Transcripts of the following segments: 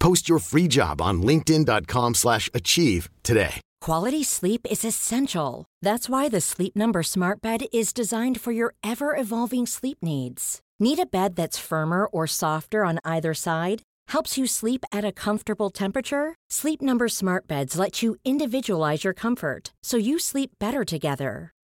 Post your free job on linkedin.com/achieve slash achieve today. Quality sleep is essential. That's why the Sleep Number Smart Bed is designed for your ever-evolving sleep needs. Need a bed that's firmer or softer on either side? Helps you sleep at a comfortable temperature? Sleep Number Smart Beds let you individualize your comfort so you sleep better together.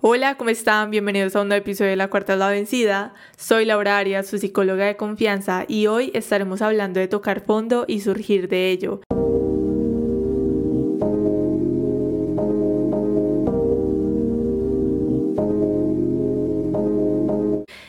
Hola, ¿cómo están? Bienvenidos a un nuevo episodio de La Cuarta es la Vencida. Soy Laura Arias, su psicóloga de confianza, y hoy estaremos hablando de tocar fondo y surgir de ello.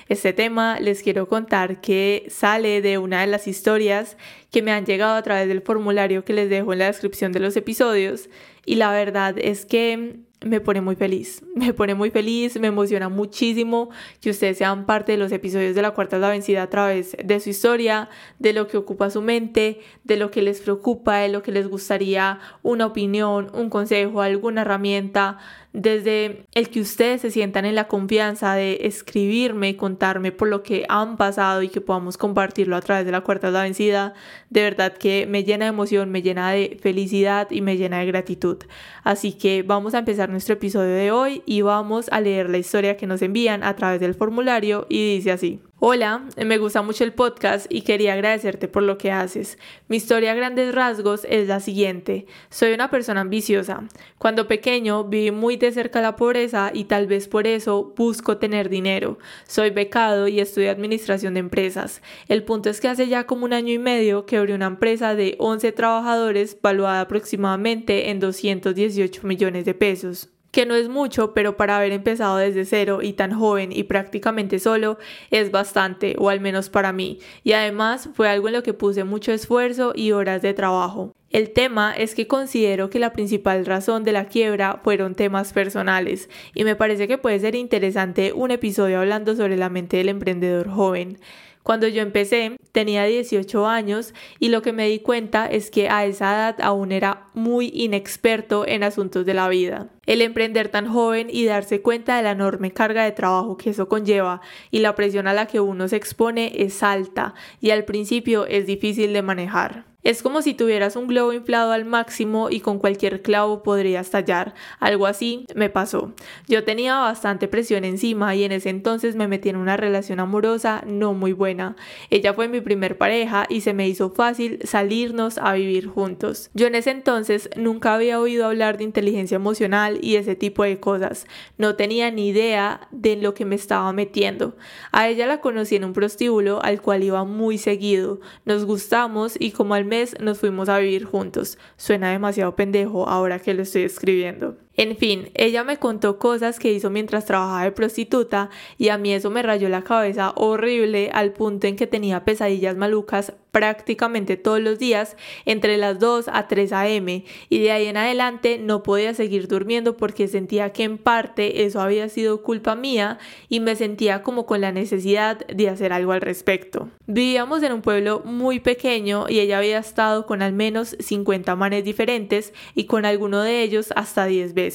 Este tema les quiero contar que sale de una de las historias que me han llegado a través del formulario que les dejo en la descripción de los episodios y la verdad es que me pone muy feliz, me pone muy feliz, me emociona muchísimo que ustedes sean parte de los episodios de la cuarta es la vencida a través de su historia, de lo que ocupa su mente, de lo que les preocupa, de lo que les gustaría una opinión, un consejo, alguna herramienta, desde el que ustedes se sientan en la confianza de escribirme, contarme por lo que han pasado y que podamos compartirlo a través de la cuarta es la vencida, de verdad que me llena de emoción, me llena de felicidad y me llena de gratitud. Así que vamos a empezar nuestro episodio de hoy y vamos a leer la historia que nos envían a través del formulario y dice así. Hola, me gusta mucho el podcast y quería agradecerte por lo que haces. Mi historia a grandes rasgos es la siguiente. Soy una persona ambiciosa. Cuando pequeño viví muy de cerca la pobreza y tal vez por eso busco tener dinero. Soy becado y estudio administración de empresas. El punto es que hace ya como un año y medio que abrí una empresa de 11 trabajadores valuada aproximadamente en 218 millones de pesos que no es mucho, pero para haber empezado desde cero y tan joven y prácticamente solo es bastante, o al menos para mí, y además fue algo en lo que puse mucho esfuerzo y horas de trabajo. El tema es que considero que la principal razón de la quiebra fueron temas personales y me parece que puede ser interesante un episodio hablando sobre la mente del emprendedor joven. Cuando yo empecé tenía 18 años y lo que me di cuenta es que a esa edad aún era muy inexperto en asuntos de la vida. El emprender tan joven y darse cuenta de la enorme carga de trabajo que eso conlleva y la presión a la que uno se expone es alta y al principio es difícil de manejar. Es como si tuvieras un globo inflado al máximo y con cualquier clavo podría estallar. Algo así me pasó. Yo tenía bastante presión encima y en ese entonces me metí en una relación amorosa no muy buena. Ella fue mi primer pareja y se me hizo fácil salirnos a vivir juntos. Yo en ese entonces nunca había oído hablar de inteligencia emocional y ese tipo de cosas. No tenía ni idea de lo que me estaba metiendo. A ella la conocí en un prostíbulo al cual iba muy seguido. Nos gustamos y como al nos fuimos a vivir juntos. Suena demasiado pendejo ahora que lo estoy escribiendo. En fin, ella me contó cosas que hizo mientras trabajaba de prostituta y a mí eso me rayó la cabeza horrible al punto en que tenía pesadillas malucas prácticamente todos los días entre las 2 a 3 a.m. y de ahí en adelante no podía seguir durmiendo porque sentía que en parte eso había sido culpa mía y me sentía como con la necesidad de hacer algo al respecto. Vivíamos en un pueblo muy pequeño y ella había estado con al menos 50 manes diferentes y con alguno de ellos hasta 10 veces.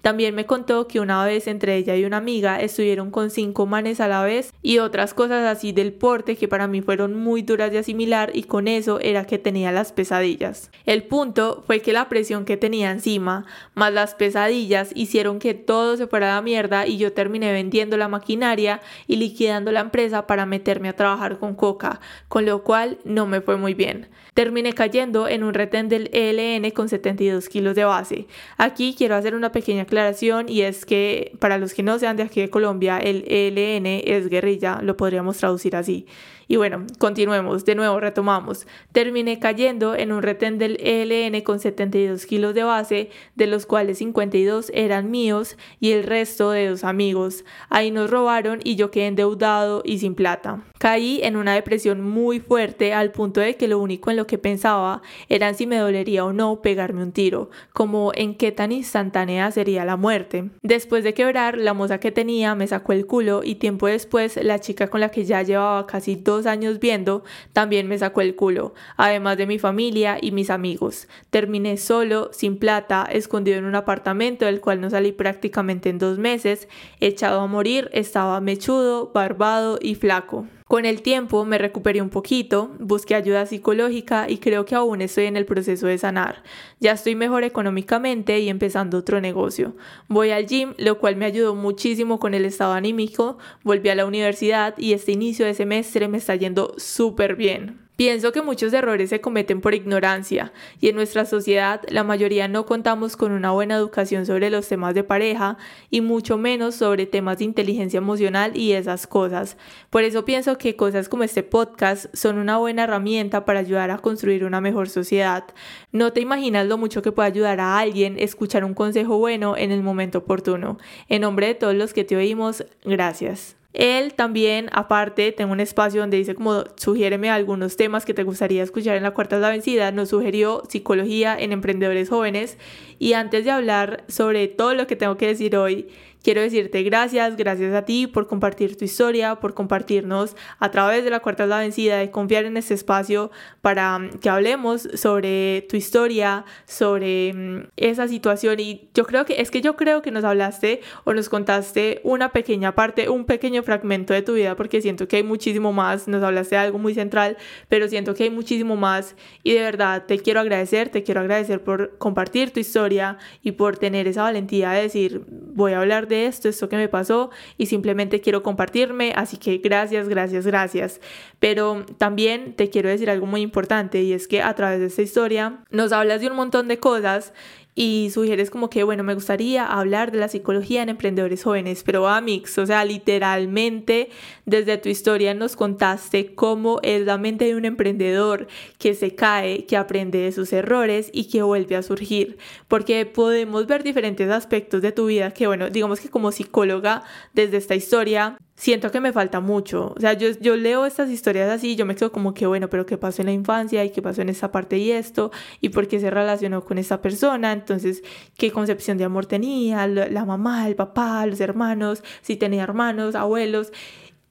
También me contó que una vez entre ella y una amiga estuvieron con cinco manes a la vez y otras cosas así del porte que para mí fueron muy duras de asimilar y con eso era que tenía las pesadillas. El punto fue que la presión que tenía encima, más las pesadillas, hicieron que todo se fuera a la mierda y yo terminé vendiendo la maquinaria y liquidando la empresa para meterme a trabajar con Coca, con lo cual no me fue muy bien. Terminé cayendo en un retén del ELN con 72 kilos de base. Aquí quiero hacer una pequeña aclaración y es que para los que no sean de aquí de Colombia, el ELN es guerrilla, lo podríamos traducir así. Y bueno, continuemos, de nuevo retomamos. Terminé cayendo en un retén del ELN con 72 kilos de base, de los cuales 52 eran míos y el resto de dos amigos. Ahí nos robaron y yo quedé endeudado y sin plata. Caí en una depresión muy fuerte al punto de que lo único en lo que pensaba era si me dolería o no pegarme un tiro, como en qué tan instantánea sería la muerte. Después de quebrar, la moza que tenía me sacó el culo y tiempo después la chica con la que ya llevaba casi dos años viendo, también me sacó el culo, además de mi familia y mis amigos. Terminé solo, sin plata, escondido en un apartamento del cual no salí prácticamente en dos meses, echado a morir, estaba mechudo, barbado y flaco. Con el tiempo me recuperé un poquito, busqué ayuda psicológica y creo que aún estoy en el proceso de sanar. Ya estoy mejor económicamente y empezando otro negocio. Voy al gym, lo cual me ayudó muchísimo con el estado anímico, volví a la universidad y este inicio de semestre me está yendo súper bien. Pienso que muchos errores se cometen por ignorancia y en nuestra sociedad la mayoría no contamos con una buena educación sobre los temas de pareja y mucho menos sobre temas de inteligencia emocional y esas cosas. Por eso pienso que cosas como este podcast son una buena herramienta para ayudar a construir una mejor sociedad. No te imaginas lo mucho que puede ayudar a alguien escuchar un consejo bueno en el momento oportuno. En nombre de todos los que te oímos, gracias. Él también, aparte, tengo un espacio donde dice como sugiéreme algunos temas que te gustaría escuchar en la cuarta de la vencida. Nos sugirió psicología en emprendedores jóvenes. Y antes de hablar sobre todo lo que tengo que decir hoy, Quiero decirte gracias, gracias a ti por compartir tu historia, por compartirnos a través de la cuarta la vencida, de confiar en este espacio para mm, que hablemos sobre tu historia, sobre mm, esa situación. Y yo creo que es que yo creo que nos hablaste o nos contaste una pequeña parte, un pequeño fragmento de tu vida, porque siento que hay muchísimo más. Nos hablaste de algo muy central, pero siento que hay muchísimo más. Y de verdad te quiero agradecer, te quiero agradecer por compartir tu historia y por tener esa valentía de decir, voy a hablar de esto, esto que me pasó y simplemente quiero compartirme, así que gracias, gracias, gracias. Pero también te quiero decir algo muy importante y es que a través de esta historia nos hablas de un montón de cosas y sugieres como que, bueno, me gustaría hablar de la psicología en emprendedores jóvenes, pero Amix, o sea, literalmente desde tu historia nos contaste cómo es la mente de un emprendedor que se cae, que aprende de sus errores y que vuelve a surgir, porque podemos ver diferentes aspectos de tu vida que, bueno, digamos que como psicóloga desde esta historia siento que me falta mucho. O sea, yo, yo leo estas historias así yo me quedo como que, bueno, pero ¿qué pasó en la infancia? ¿Y qué pasó en esta parte y esto? ¿Y por qué se relacionó con esta persona? Entonces, ¿qué concepción de amor tenía? La, la mamá, el papá, los hermanos, si tenía hermanos, abuelos.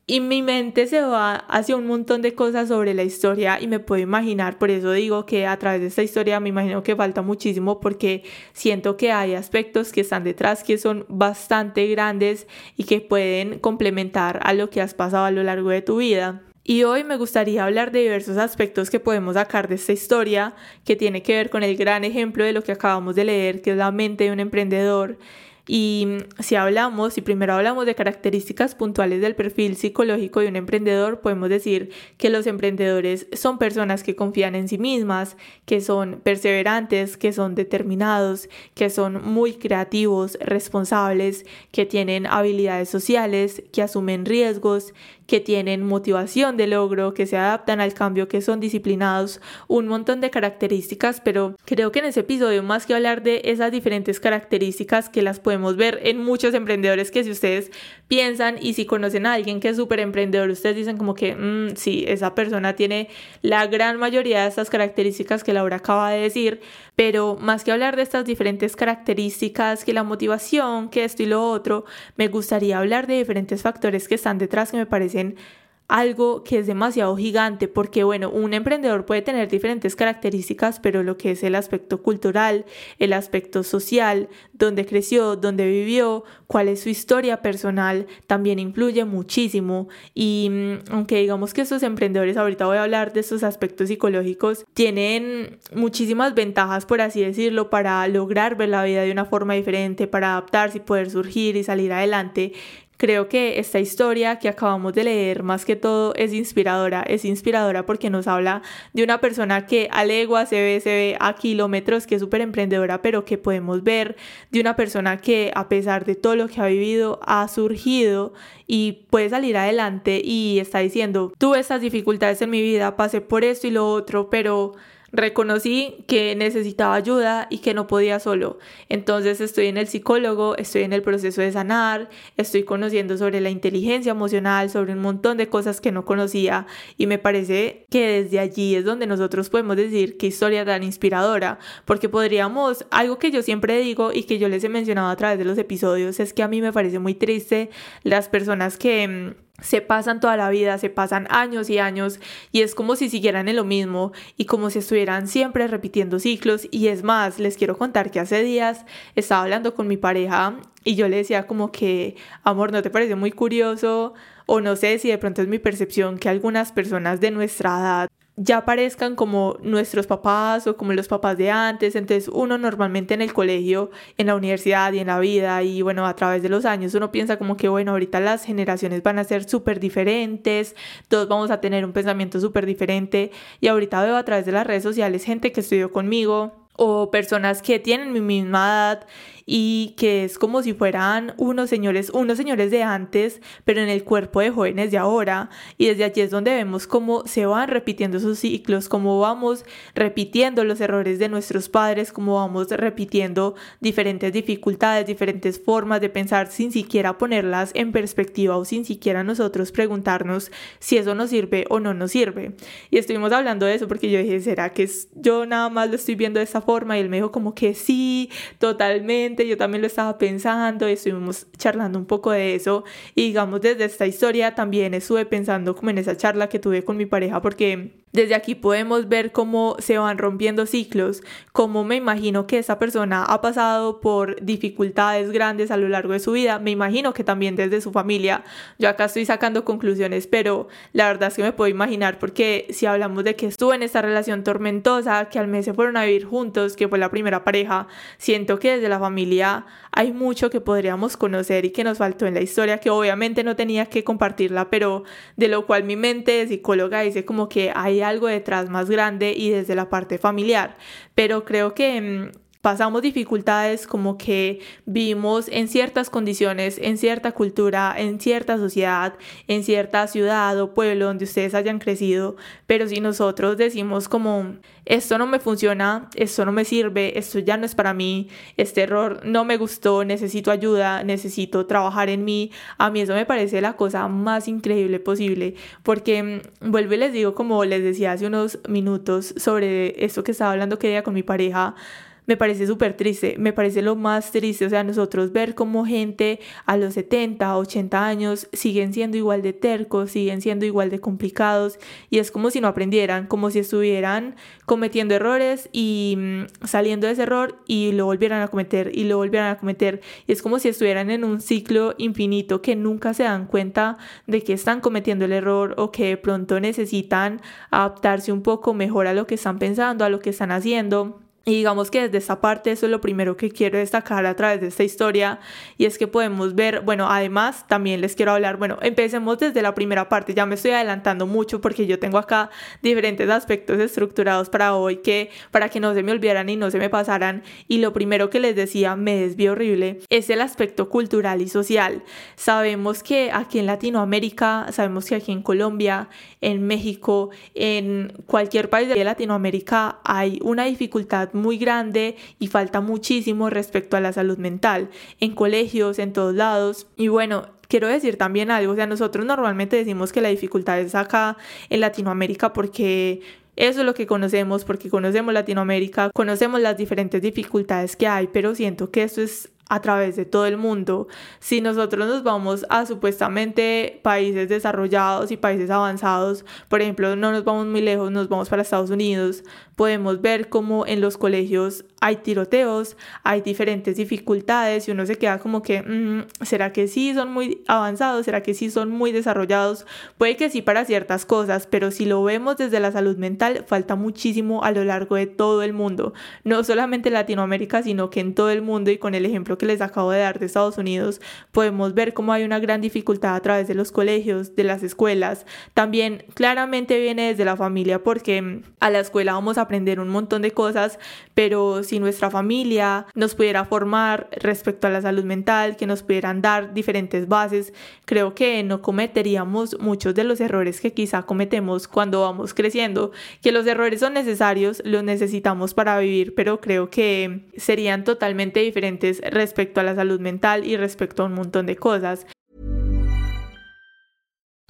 Y mi mente se va hacia un montón de cosas sobre la historia y me puedo imaginar, por eso digo que a través de esta historia me imagino que falta muchísimo porque siento que hay aspectos que están detrás que son bastante grandes y que pueden complementar a lo que has pasado a lo largo de tu vida. Y hoy me gustaría hablar de diversos aspectos que podemos sacar de esta historia que tiene que ver con el gran ejemplo de lo que acabamos de leer, que es la mente de un emprendedor y si hablamos, si primero hablamos de características puntuales del perfil psicológico de un emprendedor, podemos decir que los emprendedores son personas que confían en sí mismas, que son perseverantes, que son determinados, que son muy creativos, responsables, que tienen habilidades sociales, que asumen riesgos, que tienen motivación de logro, que se adaptan al cambio, que son disciplinados, un montón de características, pero creo que en ese episodio más que hablar de esas diferentes características que las podemos ver en muchos emprendedores que si ustedes piensan y si conocen a alguien que es súper emprendedor, ustedes dicen como que mm, sí, esa persona tiene la gran mayoría de estas características que Laura acaba de decir, pero más que hablar de estas diferentes características, que la motivación, que esto y lo otro, me gustaría hablar de diferentes factores que están detrás que me parecen algo que es demasiado gigante porque bueno, un emprendedor puede tener diferentes características, pero lo que es el aspecto cultural, el aspecto social, dónde creció, dónde vivió, cuál es su historia personal, también influye muchísimo y mm, aunque digamos que estos emprendedores, ahorita voy a hablar de estos aspectos psicológicos, tienen muchísimas ventajas, por así decirlo, para lograr ver la vida de una forma diferente, para adaptarse y poder surgir y salir adelante. Creo que esta historia que acabamos de leer más que todo es inspiradora, es inspiradora porque nos habla de una persona que a legua se ve, se ve a kilómetros, que es súper emprendedora, pero que podemos ver de una persona que a pesar de todo lo que ha vivido, ha surgido y puede salir adelante y está diciendo, tuve estas dificultades en mi vida, pasé por esto y lo otro, pero reconocí que necesitaba ayuda y que no podía solo. Entonces estoy en el psicólogo, estoy en el proceso de sanar, estoy conociendo sobre la inteligencia emocional, sobre un montón de cosas que no conocía y me parece que desde allí es donde nosotros podemos decir qué historia tan inspiradora, porque podríamos, algo que yo siempre digo y que yo les he mencionado a través de los episodios, es que a mí me parece muy triste las personas que mm, se pasan toda la vida, se pasan años y años y es como si siguieran en lo mismo y como si estuvieran siempre repitiendo ciclos y es más, les quiero contar que hace días estaba hablando con mi pareja y yo le decía como que, amor, ¿no te parece muy curioso? O no sé si de pronto es mi percepción que algunas personas de nuestra edad ya parezcan como nuestros papás o como los papás de antes. Entonces uno normalmente en el colegio, en la universidad y en la vida y bueno, a través de los años uno piensa como que bueno, ahorita las generaciones van a ser súper diferentes, todos vamos a tener un pensamiento súper diferente y ahorita veo a través de las redes sociales gente que estudió conmigo o personas que tienen mi misma edad y que es como si fueran unos señores, unos señores de antes, pero en el cuerpo de jóvenes de ahora. Y desde allí es donde vemos cómo se van repitiendo sus ciclos, cómo vamos repitiendo los errores de nuestros padres, cómo vamos repitiendo diferentes dificultades, diferentes formas de pensar sin siquiera ponerlas en perspectiva o sin siquiera nosotros preguntarnos si eso nos sirve o no nos sirve. Y estuvimos hablando de eso porque yo dije, ¿será que yo nada más lo estoy viendo de esta forma? Y él me dijo como que sí, totalmente yo también lo estaba pensando estuvimos charlando un poco de eso. Y digamos desde esta historia también estuve pensando como en esa charla que tuve con mi pareja porque desde aquí podemos ver cómo se van rompiendo ciclos, cómo me imagino que esa persona ha pasado por dificultades grandes a lo largo de su vida, me imagino que también desde su familia. Yo acá estoy sacando conclusiones, pero la verdad es que me puedo imaginar porque si hablamos de que estuvo en esta relación tormentosa, que al mes se fueron a vivir juntos, que fue la primera pareja, siento que desde la familia hay mucho que podríamos conocer y que nos faltó en la historia, que obviamente no tenía que compartirla, pero de lo cual mi mente de psicóloga dice como que hay algo detrás más grande y desde la parte familiar. Pero creo que mm, pasamos dificultades como que vivimos en ciertas condiciones, en cierta cultura, en cierta sociedad, en cierta ciudad o pueblo donde ustedes hayan crecido, pero si nosotros decimos como esto no me funciona, esto no me sirve, esto ya no es para mí, este error no me gustó, necesito ayuda, necesito trabajar en mí, a mí eso me parece la cosa más increíble posible, porque mm, vuelvo y les digo como les decía hace unos minutos sobre esto que estaba hablando que día con mi pareja, me parece súper triste, me parece lo más triste, o sea, nosotros ver cómo gente a los 70, 80 años siguen siendo igual de tercos, siguen siendo igual de complicados y es como si no aprendieran, como si estuvieran cometiendo errores y mm, saliendo de ese error y lo volvieran a cometer y lo volvieran a cometer. Y es como si estuvieran en un ciclo infinito que nunca se dan cuenta de que están cometiendo el error o que de pronto necesitan adaptarse un poco mejor a lo que están pensando, a lo que están haciendo y digamos que desde esta parte eso es lo primero que quiero destacar a través de esta historia y es que podemos ver, bueno, además también les quiero hablar, bueno, empecemos desde la primera parte, ya me estoy adelantando mucho porque yo tengo acá diferentes aspectos estructurados para hoy que para que no se me olvidaran y no se me pasaran y lo primero que les decía, me desvío horrible, es el aspecto cultural y social. Sabemos que aquí en Latinoamérica, sabemos que aquí en Colombia, en México, en cualquier país de Latinoamérica hay una dificultad muy grande y falta muchísimo respecto a la salud mental en colegios, en todos lados. Y bueno, quiero decir también algo, o sea, nosotros normalmente decimos que la dificultad es acá en Latinoamérica porque eso es lo que conocemos, porque conocemos Latinoamérica, conocemos las diferentes dificultades que hay, pero siento que esto es a través de todo el mundo. Si nosotros nos vamos a supuestamente países desarrollados y países avanzados, por ejemplo, no nos vamos muy lejos, nos vamos para Estados Unidos, podemos ver cómo en los colegios hay tiroteos, hay diferentes dificultades y uno se queda como que, mm, ¿será que sí son muy avanzados? ¿Será que sí son muy desarrollados? Puede que sí para ciertas cosas, pero si lo vemos desde la salud mental, falta muchísimo a lo largo de todo el mundo, no solamente en Latinoamérica, sino que en todo el mundo y con el ejemplo que les acabo de dar de Estados Unidos, podemos ver cómo hay una gran dificultad a través de los colegios, de las escuelas. También claramente viene desde la familia porque a la escuela vamos a aprender un montón de cosas, pero si nuestra familia nos pudiera formar respecto a la salud mental, que nos pudieran dar diferentes bases, creo que no cometeríamos muchos de los errores que quizá cometemos cuando vamos creciendo, que los errores son necesarios, los necesitamos para vivir, pero creo que serían totalmente diferentes respecto a la salud mental y respecto a un montón de cosas.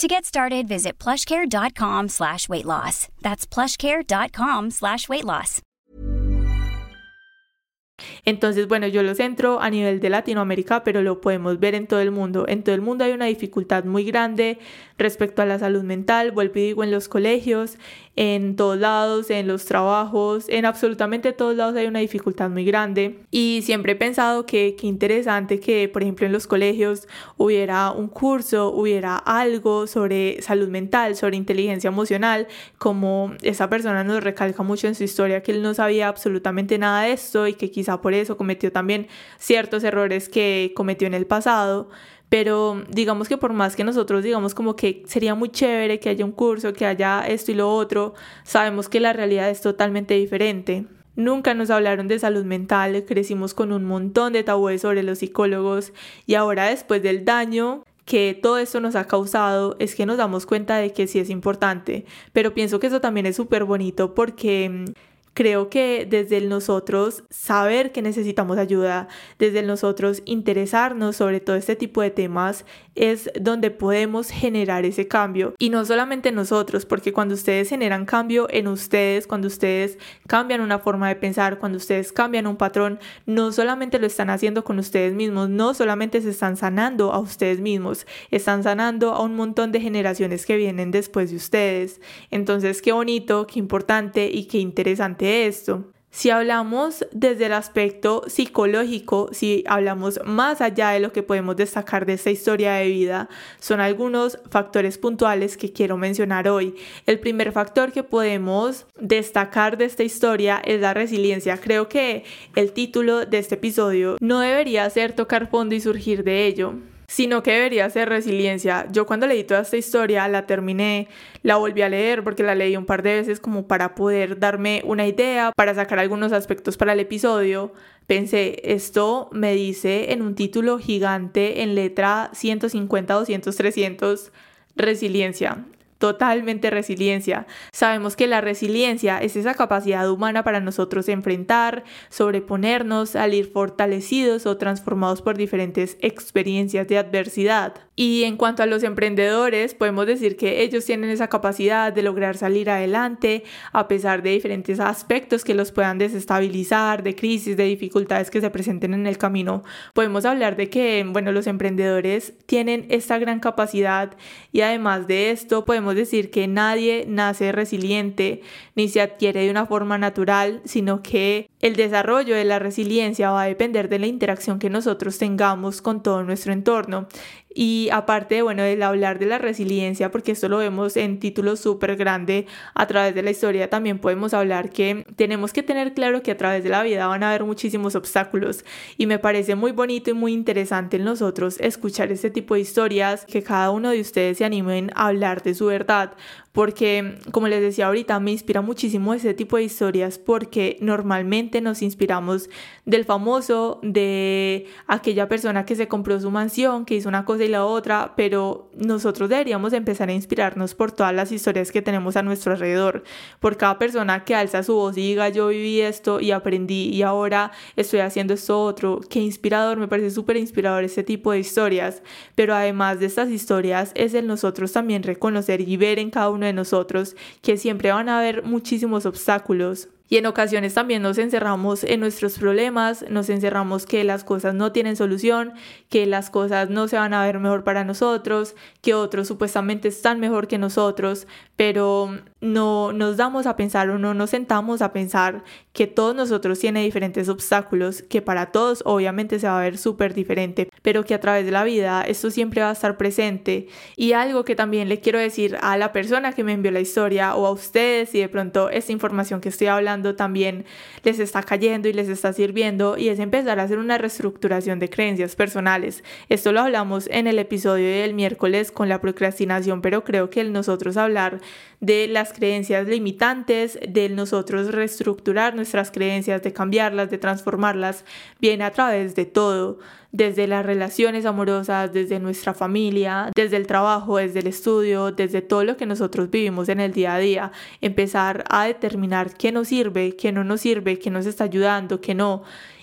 To get started, visit plushcare.com slash weight loss. That's plushcare.com slash weight loss. Entonces, bueno, yo lo centro a nivel de Latinoamérica, pero lo podemos ver en todo el mundo. En todo el mundo hay una dificultad muy grande respecto a la salud mental, vuelvo y digo, en los colegios, en todos lados, en los trabajos, en absolutamente todos lados hay una dificultad muy grande. Y siempre he pensado que qué interesante que, por ejemplo, en los colegios hubiera un curso, hubiera algo sobre salud mental, sobre inteligencia emocional, como esa persona nos recalca mucho en su historia que él no sabía absolutamente nada de esto y que quizá por eso cometió también ciertos errores que cometió en el pasado pero digamos que por más que nosotros digamos como que sería muy chévere que haya un curso, que haya esto y lo otro, sabemos que la realidad es totalmente diferente. Nunca nos hablaron de salud mental, crecimos con un montón de tabúes sobre los psicólogos y ahora después del daño que todo esto nos ha causado es que nos damos cuenta de que sí es importante, pero pienso que eso también es súper bonito porque Creo que desde nosotros saber que necesitamos ayuda, desde nosotros interesarnos sobre todo este tipo de temas, es donde podemos generar ese cambio. Y no solamente nosotros, porque cuando ustedes generan cambio en ustedes, cuando ustedes cambian una forma de pensar, cuando ustedes cambian un patrón, no solamente lo están haciendo con ustedes mismos, no solamente se están sanando a ustedes mismos, están sanando a un montón de generaciones que vienen después de ustedes. Entonces, qué bonito, qué importante y qué interesante esto. Si hablamos desde el aspecto psicológico, si hablamos más allá de lo que podemos destacar de esta historia de vida, son algunos factores puntuales que quiero mencionar hoy. El primer factor que podemos destacar de esta historia es la resiliencia. Creo que el título de este episodio no debería ser tocar fondo y surgir de ello sino que debería ser resiliencia. Yo cuando leí toda esta historia la terminé, la volví a leer porque la leí un par de veces como para poder darme una idea, para sacar algunos aspectos para el episodio. Pensé, esto me dice en un título gigante en letra 150, 200, 300, resiliencia totalmente resiliencia. Sabemos que la resiliencia es esa capacidad humana para nosotros enfrentar, sobreponernos, salir fortalecidos o transformados por diferentes experiencias de adversidad. Y en cuanto a los emprendedores, podemos decir que ellos tienen esa capacidad de lograr salir adelante a pesar de diferentes aspectos que los puedan desestabilizar, de crisis, de dificultades que se presenten en el camino. Podemos hablar de que, bueno, los emprendedores tienen esta gran capacidad y además de esto podemos decir que nadie nace resiliente ni se adquiere de una forma natural, sino que el desarrollo de la resiliencia va a depender de la interacción que nosotros tengamos con todo nuestro entorno. Y aparte, bueno, del hablar de la resiliencia, porque esto lo vemos en títulos súper grande a través de la historia, también podemos hablar que tenemos que tener claro que a través de la vida van a haber muchísimos obstáculos. Y me parece muy bonito y muy interesante en nosotros escuchar este tipo de historias, que cada uno de ustedes se animen a hablar de su verdad, porque como les decía ahorita, me inspira muchísimo ese tipo de historias porque normalmente nos inspiramos del famoso, de aquella persona que se compró su mansión, que hizo una cosa y la otra, pero nosotros deberíamos empezar a inspirarnos por todas las historias que tenemos a nuestro alrededor, por cada persona que alza su voz y diga yo viví esto y aprendí y ahora estoy haciendo esto otro, qué inspirador, me parece súper inspirador ese tipo de historias, pero además de estas historias es el nosotros también reconocer y ver en cada uno de nosotros que siempre van a haber muchísimos obstáculos. Y en ocasiones también nos encerramos en nuestros problemas, nos encerramos que las cosas no tienen solución, que las cosas no se van a ver mejor para nosotros, que otros supuestamente están mejor que nosotros, pero no nos damos a pensar o no nos sentamos a pensar que todos nosotros tiene diferentes obstáculos, que para todos obviamente se va a ver súper diferente, pero que a través de la vida esto siempre va a estar presente. Y algo que también le quiero decir a la persona que me envió la historia o a ustedes y de pronto esta información que estoy hablando también les está cayendo y les está sirviendo y es empezar a hacer una reestructuración de creencias personales. Esto lo hablamos en el episodio del miércoles con la procrastinación, pero creo que el nosotros hablar de las creencias limitantes, de nosotros reestructurar nuestras creencias, de cambiarlas, de transformarlas, viene a través de todo desde las relaciones amorosas, desde nuestra familia, desde el trabajo, desde el estudio, desde todo lo que nosotros vivimos en el día a día, empezar a determinar qué nos sirve, qué no nos sirve, qué nos está ayudando, qué no.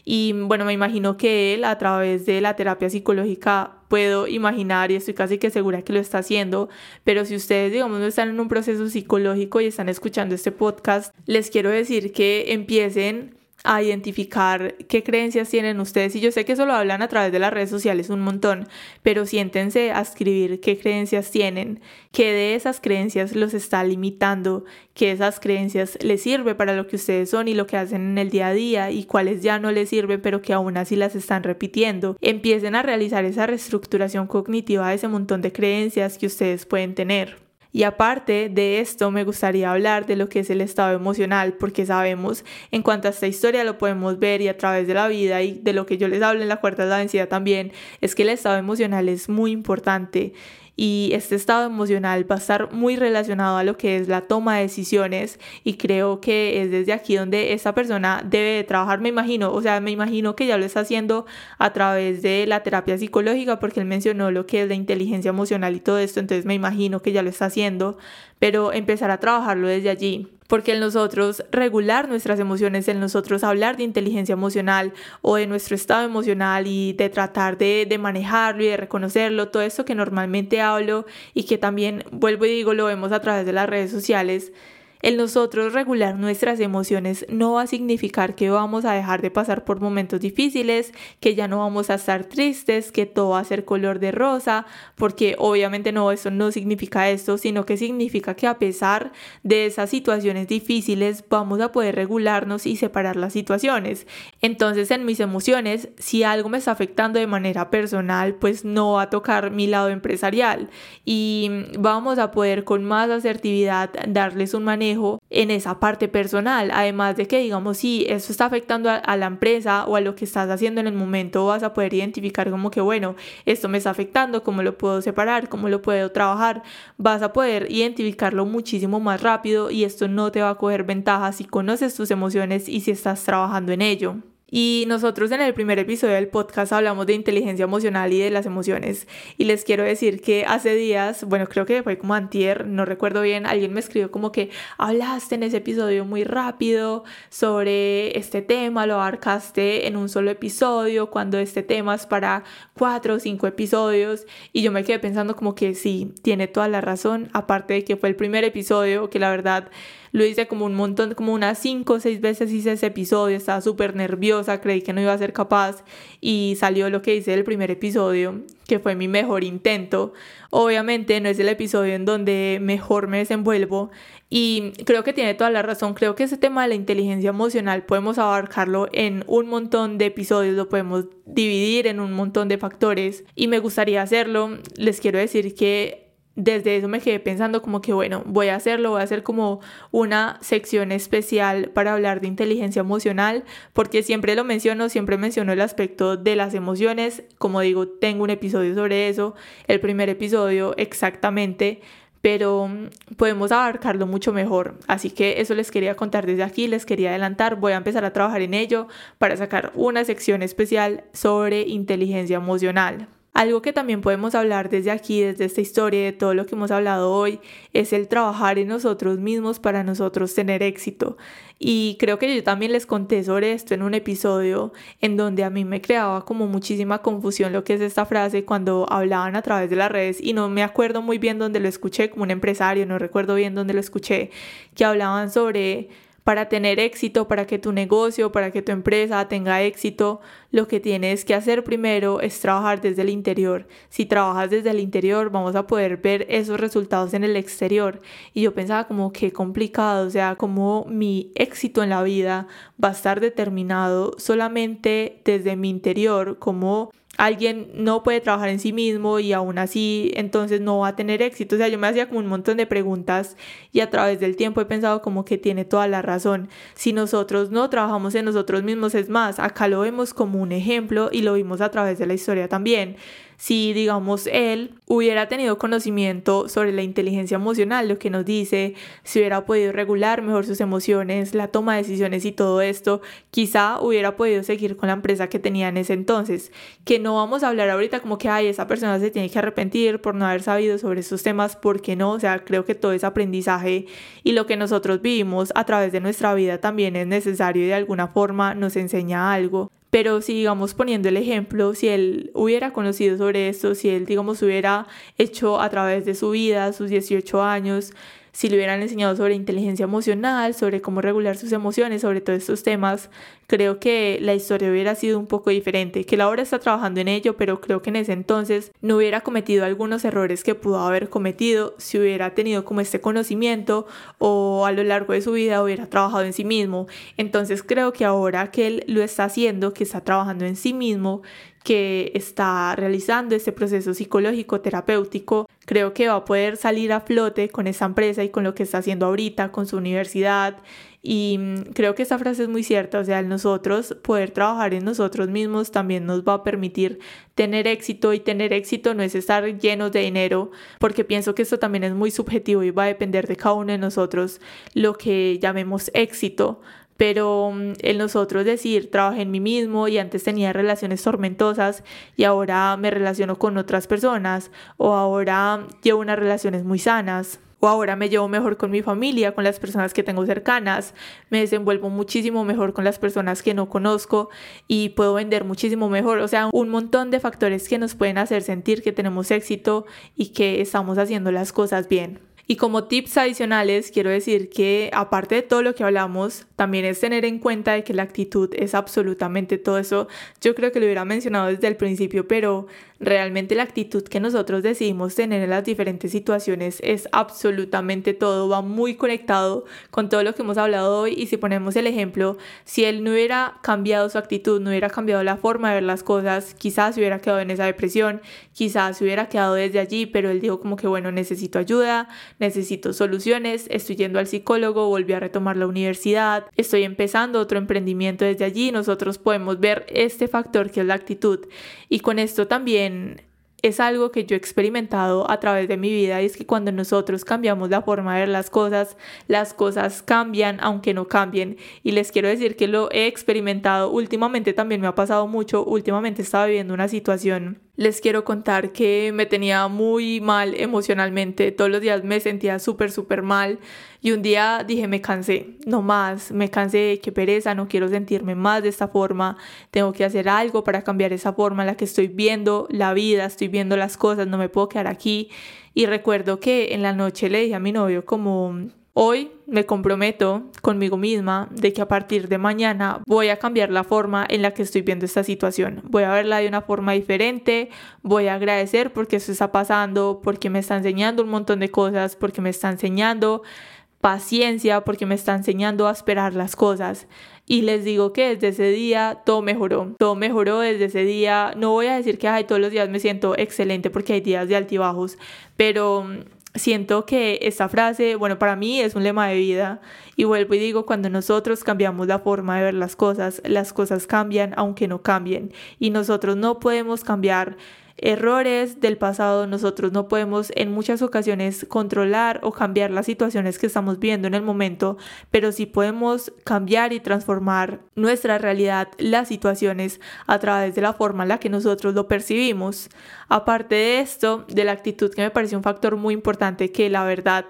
Y bueno, me imagino que él a través de la terapia psicológica puedo imaginar y estoy casi que segura que lo está haciendo, pero si ustedes digamos no están en un proceso psicológico y están escuchando este podcast, les quiero decir que empiecen a identificar qué creencias tienen ustedes. Y yo sé que eso lo hablan a través de las redes sociales un montón, pero siéntense a escribir qué creencias tienen, qué de esas creencias los está limitando, qué esas creencias les sirve para lo que ustedes son y lo que hacen en el día a día y cuáles ya no les sirven pero que aún así las están repitiendo. Empiecen a realizar esa reestructuración cognitiva de ese montón de creencias que ustedes pueden tener. Y aparte de esto, me gustaría hablar de lo que es el estado emocional, porque sabemos en cuanto a esta historia lo podemos ver y a través de la vida y de lo que yo les hablo en la cuarta de la densidad también, es que el estado emocional es muy importante y este estado emocional va a estar muy relacionado a lo que es la toma de decisiones y creo que es desde aquí donde esta persona debe trabajar, me imagino, o sea, me imagino que ya lo está haciendo a través de la terapia psicológica porque él mencionó lo que es la inteligencia emocional y todo esto, entonces me imagino que ya lo está haciendo, pero empezar a trabajarlo desde allí porque en nosotros regular nuestras emociones, en nosotros hablar de inteligencia emocional o de nuestro estado emocional y de tratar de, de, manejarlo y de reconocerlo, todo esto que normalmente hablo y que también vuelvo y digo lo vemos a través de las redes sociales, el nosotros regular nuestras emociones no va a significar que vamos a dejar de pasar por momentos difíciles, que ya no vamos a estar tristes, que todo va a ser color de rosa, porque obviamente no, eso no significa esto, sino que significa que a pesar de esas situaciones difíciles vamos a poder regularnos y separar las situaciones. Entonces en mis emociones, si algo me está afectando de manera personal, pues no va a tocar mi lado empresarial y vamos a poder con más asertividad darles un manejo en esa parte personal. Además de que, digamos, si eso está afectando a, la empresa o a lo que estás haciendo en el momento, vas a poder identificar como que, bueno, esto me está afectando, cómo lo puedo separar, cómo lo puedo trabajar. Vas a poder identificarlo muchísimo más rápido y esto no te va a coger ventaja si conoces tus emociones y si estás trabajando en ello. Y nosotros en el primer episodio del podcast hablamos de inteligencia emocional y de las emociones. Y les quiero decir que hace días, bueno, creo que fue como antier, no recuerdo bien, alguien me escribió como que hablaste en ese episodio muy rápido sobre este tema, lo abarcaste en un solo episodio, cuando este tema es para cuatro o cinco episodios. Y yo me quedé pensando como que sí, tiene toda la razón, aparte de que fue el primer episodio, que la verdad lo hice como un montón, como unas cinco o seis veces hice ese episodio, estaba súper nerviosa, creí que no iba a ser capaz y salió lo que hice del primer episodio, que fue mi mejor intento. Obviamente no es el episodio en donde mejor me desenvuelvo y creo que tiene toda la razón. Creo que ese tema de la inteligencia emocional podemos abarcarlo en un montón de episodios, lo podemos dividir en un montón de factores y me gustaría hacerlo. Les quiero decir que desde eso me quedé pensando como que bueno, voy a hacerlo, voy a hacer como una sección especial para hablar de inteligencia emocional, porque siempre lo menciono, siempre menciono el aspecto de las emociones, como digo, tengo un episodio sobre eso, el primer episodio exactamente, pero mm, podemos abarcarlo mucho mejor. Así que eso les quería contar desde aquí, les quería adelantar, voy a empezar a trabajar en ello para sacar una sección especial sobre inteligencia emocional. Algo que también podemos hablar desde aquí, desde esta historia, de todo lo que hemos hablado hoy, es el trabajar en nosotros mismos para nosotros tener éxito. Y creo que yo también les conté sobre esto en un episodio en donde a mí me creaba como muchísima confusión lo que es esta frase cuando hablaban a través de las redes y no me acuerdo muy bien dónde lo escuché como un empresario, no recuerdo bien dónde lo escuché, que hablaban sobre para tener éxito, para que tu negocio, para que tu empresa tenga éxito, lo que tienes que hacer primero es trabajar desde el interior. Si trabajas desde el interior, vamos a poder ver esos resultados en el exterior. Y yo pensaba como que complicado, o sea, como mi éxito en la vida va a estar determinado solamente desde mi interior, como alguien no puede trabajar en sí mismo y aún así entonces no va a tener éxito. O sea, yo me hacía como un montón de preguntas y a través del tiempo he pensado como que tiene toda la razón. Si nosotros no trabajamos en nosotros mismos, es más, acá lo vemos como un ejemplo y lo vimos a través de la historia también si, digamos, él hubiera tenido conocimiento sobre la inteligencia emocional, lo que nos dice, si hubiera podido regular mejor sus emociones, la toma de decisiones y todo esto, quizá hubiera podido seguir con la empresa que tenía en ese entonces. Que no vamos a hablar ahorita como que, ay, esa persona se tiene que arrepentir por no haber sabido sobre estos temas, porque no, o sea, creo que todo ese aprendizaje y lo que nosotros vivimos a través de nuestra vida también es necesario y de alguna forma nos enseña algo. Pero si, digamos, poniendo el ejemplo, si él hubiera conocido sobre esto, si él, digamos, hubiera hecho a través de su vida, sus 18 años, si le hubieran enseñado sobre inteligencia emocional, sobre cómo regular sus emociones, sobre todos estos temas, creo que la historia hubiera sido un poco diferente, que la obra está trabajando en ello, pero creo que en ese entonces no hubiera cometido algunos errores que pudo haber cometido si hubiera tenido como este conocimiento o a lo largo de su vida hubiera trabajado en sí mismo. Entonces creo que ahora que él lo está haciendo, que está trabajando en sí mismo, que está realizando este proceso psicológico terapéutico, creo que va a poder salir a flote con esa empresa y con lo que está haciendo ahorita, con su universidad. Y mm, creo que esa frase es muy cierta, o sea, nosotros poder trabajar en nosotros mismos también nos va a permitir tener éxito y tener éxito no es estar llenos de dinero, porque pienso que esto también es muy subjetivo y va a depender de cada uno de nosotros lo que llamemos éxito, pero mm, el nosotros decir, trabajé en mí mismo y antes tenía relaciones tormentosas y ahora me relaciono con otras personas o ahora llevo unas relaciones muy sanas o ahora me llevo mejor con mi familia, con las personas que tengo cercanas, me desenvuelvo muchísimo mejor con las personas que no conozco y puedo vender muchísimo mejor. O sea, un montón de factores que nos pueden hacer sentir que tenemos éxito y que estamos haciendo las cosas bien. Y como tips adicionales, quiero decir que aparte de todo lo que hablamos, también es tener en cuenta de que la actitud es absolutamente todo eso. Yo creo que lo hubiera mencionado desde el principio, pero realmente la actitud que nosotros decidimos tener en las diferentes situaciones es absolutamente todo, va muy conectado con todo lo que hemos hablado hoy y si ponemos el ejemplo, si él no hubiera cambiado su actitud, no hubiera cambiado la forma de ver las cosas, quizás se hubiera quedado en esa depresión, quizás se hubiera quedado desde allí, pero él dijo como que bueno, necesito ayuda, necesito soluciones, estoy yendo al psicólogo, volví a retomar la universidad, estoy empezando otro emprendimiento desde allí, nosotros podemos ver este factor que es la actitud. Y con esto también es algo que yo he experimentado a través de mi vida y es que cuando nosotros cambiamos la forma de ver las cosas, las cosas cambian aunque no cambien. Y les quiero decir que lo he experimentado últimamente, también me ha pasado mucho, últimamente estaba viviendo una situación les quiero contar que me tenía muy mal emocionalmente. Todos los días me sentía súper, súper mal. Y un día dije, me cansé, no más, me cansé, qué pereza, no quiero sentirme más de esta forma. Tengo que hacer algo para cambiar esa forma en la que estoy viendo la vida, estoy viendo las cosas, no me puedo quedar aquí. Y recuerdo que en la noche le dije a mi novio como Hoy me comprometo conmigo misma de que a partir de mañana voy a cambiar la forma en la que estoy viendo esta situación. Voy a verla de una forma diferente, voy a agradecer porque eso está pasando, porque me está enseñando un montón de cosas, porque me está enseñando paciencia, porque me está enseñando a esperar las cosas. Y les digo que desde ese día todo mejoró, todo mejoró desde ese día. No voy a decir que todos los días me siento excelente porque hay días de altibajos, pero siento que esta frase, bueno, para mí es un lema de vida y vuelvo y digo, cuando nosotros cambiamos la forma de ver las cosas, las cosas cambian aunque no cambien. Y nosotros no podemos cambiar errores del pasado, nosotros no podemos en muchas ocasiones controlar o cambiar las situaciones que estamos viendo en el momento, pero sí podemos cambiar y transformar nuestra realidad, las situaciones a través de la forma en la que nosotros lo percibimos. Aparte de esto, de la actitud que me parece un factor muy importante que la verdad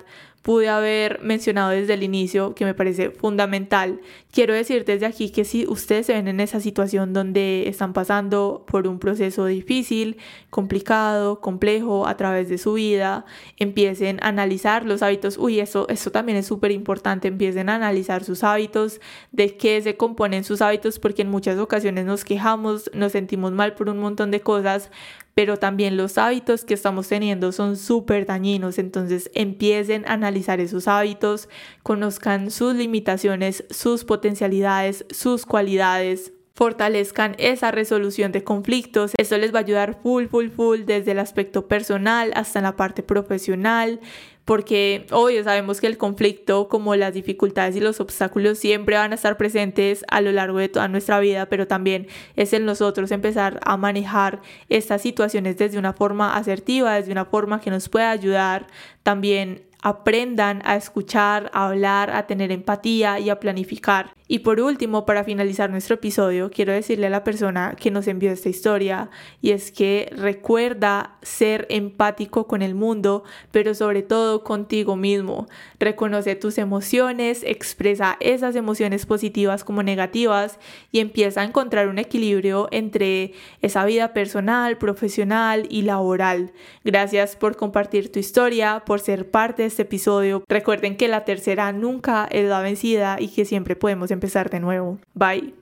pude haber mencionado desde el inicio, que me parece fundamental. Quiero decir desde aquí que si ustedes se ven en esa situación donde están pasando por un proceso difícil, complicado, complejo a través de su vida, empiecen a analizar los hábitos. Uy, eso, eso también es súper importante. Empiecen a analizar sus hábitos, de qué se componen sus hábitos, porque en muchas ocasiones nos quejamos, nos sentimos mal por un montón de cosas, pero también los hábitos que estamos teniendo son súper dañinos, entonces empiecen a analizar esos hábitos, conozcan sus limitaciones, sus potencialidades, sus cualidades, fortalezcan esa resolución de conflictos. Esto les va a ayudar full, full, full desde el aspecto personal hasta en la parte profesional porque obvio sabemos que el conflicto, como las dificultades y los obstáculos, siempre van a estar presentes a lo largo de toda nuestra vida, pero también es en nosotros empezar a manejar estas situaciones desde una forma asertiva, desde una forma que nos pueda ayudar también aprendan a escuchar, a hablar, a tener empatía y a planificar. Y por último, para finalizar nuestro episodio, quiero decirle a la persona que nos envió esta historia y es que recuerda ser empático con el mundo, pero sobre todo contigo mismo. Reconoce tus emociones, expresa esas emociones positivas como negativas y empieza a encontrar un equilibrio entre esa vida personal, profesional y laboral. Gracias por compartir tu historia, por ser parte de este episodio. Recuerden que la tercera nunca es la vencida y que siempre podemos empezar de nuevo. Bye.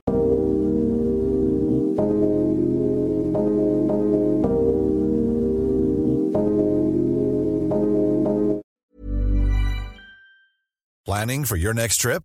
Planning for your next trip?